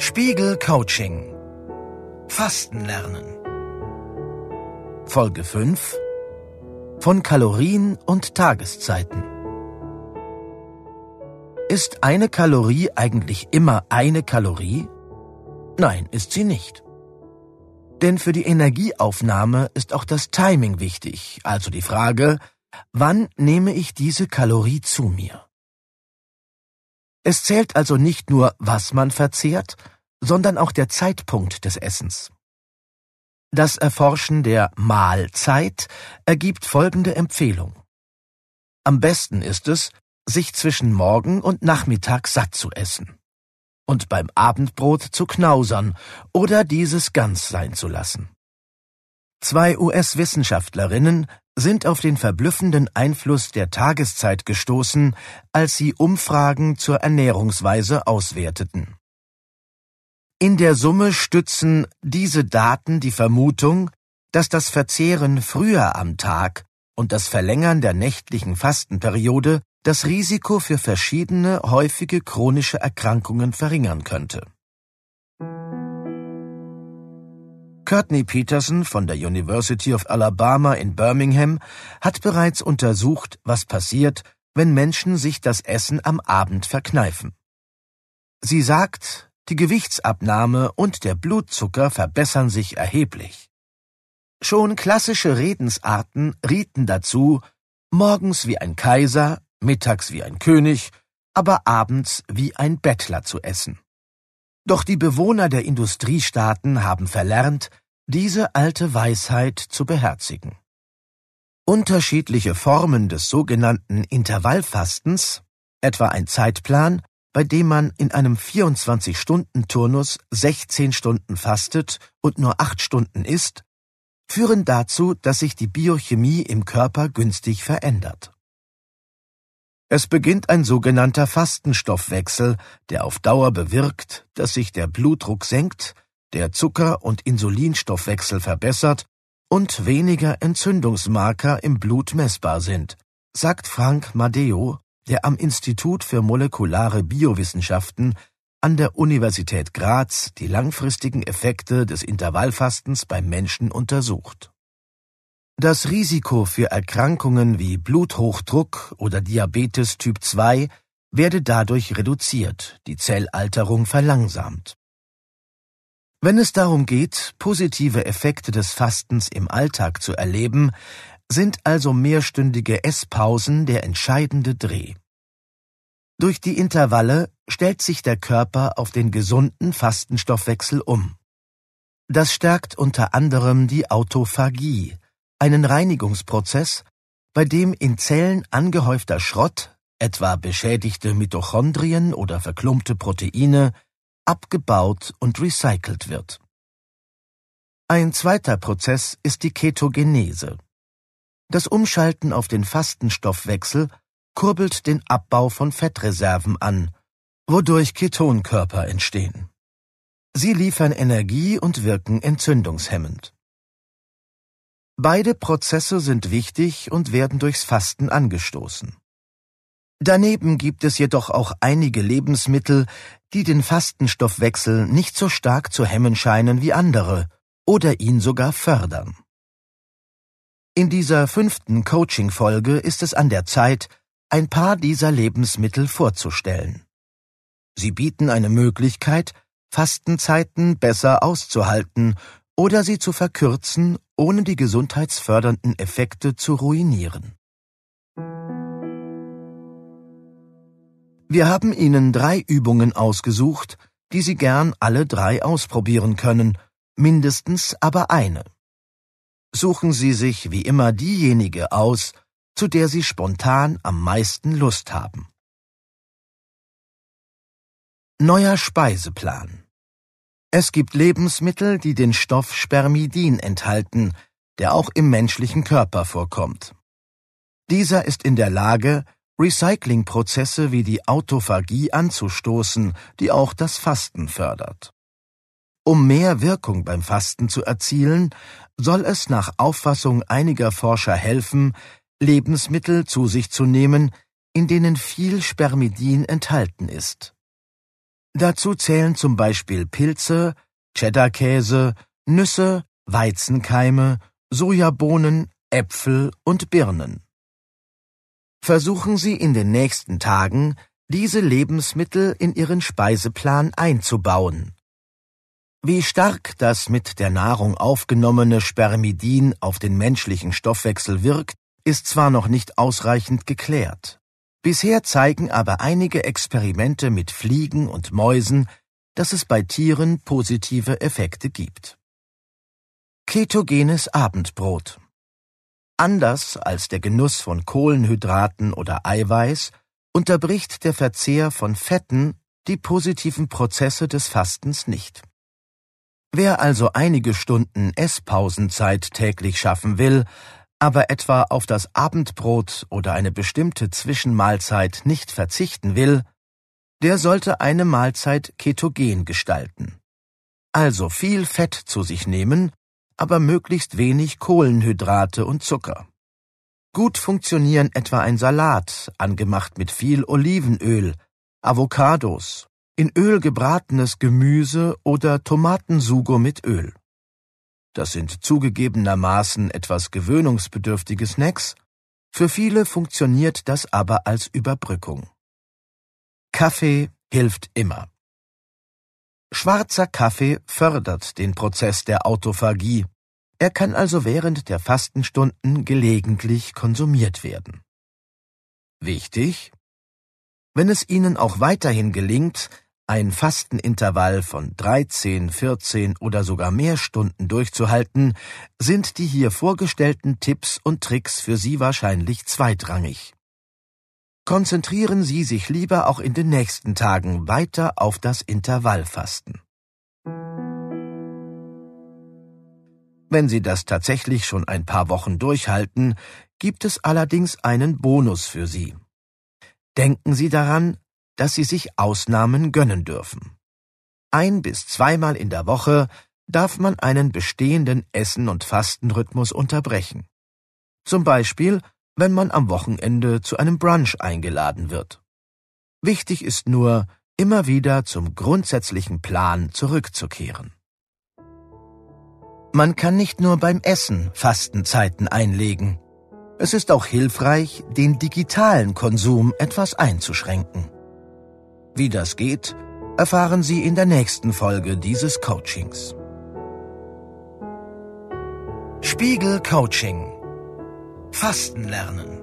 Spiegel Coaching Fasten lernen Folge 5 Von Kalorien und Tageszeiten Ist eine Kalorie eigentlich immer eine Kalorie? Nein, ist sie nicht. Denn für die Energieaufnahme ist auch das Timing wichtig, also die Frage, wann nehme ich diese Kalorie zu mir? Es zählt also nicht nur, was man verzehrt, sondern auch der Zeitpunkt des Essens. Das Erforschen der Mahlzeit ergibt folgende Empfehlung. Am besten ist es, sich zwischen Morgen und Nachmittag satt zu essen und beim Abendbrot zu knausern oder dieses ganz sein zu lassen. Zwei US-Wissenschaftlerinnen sind auf den verblüffenden Einfluss der Tageszeit gestoßen, als sie Umfragen zur Ernährungsweise auswerteten. In der Summe stützen diese Daten die Vermutung, dass das Verzehren früher am Tag und das Verlängern der nächtlichen Fastenperiode das Risiko für verschiedene häufige chronische Erkrankungen verringern könnte. Courtney Peterson von der University of Alabama in Birmingham hat bereits untersucht, was passiert, wenn Menschen sich das Essen am Abend verkneifen. Sie sagt, die Gewichtsabnahme und der Blutzucker verbessern sich erheblich. Schon klassische Redensarten rieten dazu, morgens wie ein Kaiser, mittags wie ein König, aber abends wie ein Bettler zu essen. Doch die Bewohner der Industriestaaten haben verlernt, diese alte Weisheit zu beherzigen. Unterschiedliche Formen des sogenannten Intervallfastens, etwa ein Zeitplan, bei dem man in einem 24-Stunden-Turnus 16 Stunden fastet und nur 8 Stunden isst, führen dazu, dass sich die Biochemie im Körper günstig verändert. Es beginnt ein sogenannter Fastenstoffwechsel, der auf Dauer bewirkt, dass sich der Blutdruck senkt, der Zucker- und Insulinstoffwechsel verbessert und weniger Entzündungsmarker im Blut messbar sind, sagt Frank Madeo, der am Institut für molekulare Biowissenschaften an der Universität Graz die langfristigen Effekte des Intervallfastens beim Menschen untersucht. Das Risiko für Erkrankungen wie Bluthochdruck oder Diabetes Typ 2 werde dadurch reduziert, die Zellalterung verlangsamt. Wenn es darum geht, positive Effekte des Fastens im Alltag zu erleben, sind also mehrstündige Esspausen der entscheidende Dreh. Durch die Intervalle stellt sich der Körper auf den gesunden Fastenstoffwechsel um. Das stärkt unter anderem die Autophagie, einen Reinigungsprozess, bei dem in Zellen angehäufter Schrott, etwa beschädigte Mitochondrien oder verklumpte Proteine, abgebaut und recycelt wird. Ein zweiter Prozess ist die Ketogenese. Das Umschalten auf den Fastenstoffwechsel kurbelt den Abbau von Fettreserven an, wodurch Ketonkörper entstehen. Sie liefern Energie und wirken entzündungshemmend. Beide Prozesse sind wichtig und werden durchs Fasten angestoßen. Daneben gibt es jedoch auch einige Lebensmittel, die den Fastenstoffwechsel nicht so stark zu hemmen scheinen wie andere oder ihn sogar fördern. In dieser fünften Coaching-Folge ist es an der Zeit, ein paar dieser Lebensmittel vorzustellen. Sie bieten eine Möglichkeit, Fastenzeiten besser auszuhalten oder sie zu verkürzen, ohne die gesundheitsfördernden Effekte zu ruinieren. Wir haben Ihnen drei Übungen ausgesucht, die Sie gern alle drei ausprobieren können, mindestens aber eine. Suchen Sie sich wie immer diejenige aus, zu der Sie spontan am meisten Lust haben. Neuer Speiseplan es gibt Lebensmittel, die den Stoff Spermidin enthalten, der auch im menschlichen Körper vorkommt. Dieser ist in der Lage, Recyclingprozesse wie die Autophagie anzustoßen, die auch das Fasten fördert. Um mehr Wirkung beim Fasten zu erzielen, soll es nach Auffassung einiger Forscher helfen, Lebensmittel zu sich zu nehmen, in denen viel Spermidin enthalten ist. Dazu zählen zum Beispiel Pilze, Cheddarkäse, Nüsse, Weizenkeime, Sojabohnen, Äpfel und Birnen. Versuchen Sie in den nächsten Tagen, diese Lebensmittel in Ihren Speiseplan einzubauen. Wie stark das mit der Nahrung aufgenommene Spermidin auf den menschlichen Stoffwechsel wirkt, ist zwar noch nicht ausreichend geklärt. Bisher zeigen aber einige Experimente mit Fliegen und Mäusen, dass es bei Tieren positive Effekte gibt. Ketogenes Abendbrot Anders als der Genuss von Kohlenhydraten oder Eiweiß unterbricht der Verzehr von Fetten die positiven Prozesse des Fastens nicht. Wer also einige Stunden Esspausenzeit täglich schaffen will, aber etwa auf das Abendbrot oder eine bestimmte Zwischenmahlzeit nicht verzichten will, der sollte eine Mahlzeit ketogen gestalten. Also viel Fett zu sich nehmen, aber möglichst wenig Kohlenhydrate und Zucker. Gut funktionieren etwa ein Salat, angemacht mit viel Olivenöl, Avocados, in Öl gebratenes Gemüse oder Tomatensugo mit Öl. Das sind zugegebenermaßen etwas gewöhnungsbedürftige Snacks, für viele funktioniert das aber als Überbrückung. Kaffee hilft immer. Schwarzer Kaffee fördert den Prozess der Autophagie. Er kann also während der Fastenstunden gelegentlich konsumiert werden. Wichtig? Wenn es Ihnen auch weiterhin gelingt, ein Fastenintervall von 13, 14 oder sogar mehr Stunden durchzuhalten, sind die hier vorgestellten Tipps und Tricks für Sie wahrscheinlich zweitrangig. Konzentrieren Sie sich lieber auch in den nächsten Tagen weiter auf das Intervallfasten. Wenn Sie das tatsächlich schon ein paar Wochen durchhalten, gibt es allerdings einen Bonus für Sie. Denken Sie daran, dass sie sich Ausnahmen gönnen dürfen. Ein bis zweimal in der Woche darf man einen bestehenden Essen- und Fastenrhythmus unterbrechen. Zum Beispiel, wenn man am Wochenende zu einem Brunch eingeladen wird. Wichtig ist nur, immer wieder zum grundsätzlichen Plan zurückzukehren. Man kann nicht nur beim Essen Fastenzeiten einlegen. Es ist auch hilfreich, den digitalen Konsum etwas einzuschränken. Wie das geht, erfahren Sie in der nächsten Folge dieses Coachings. Spiegel Coaching Fasten lernen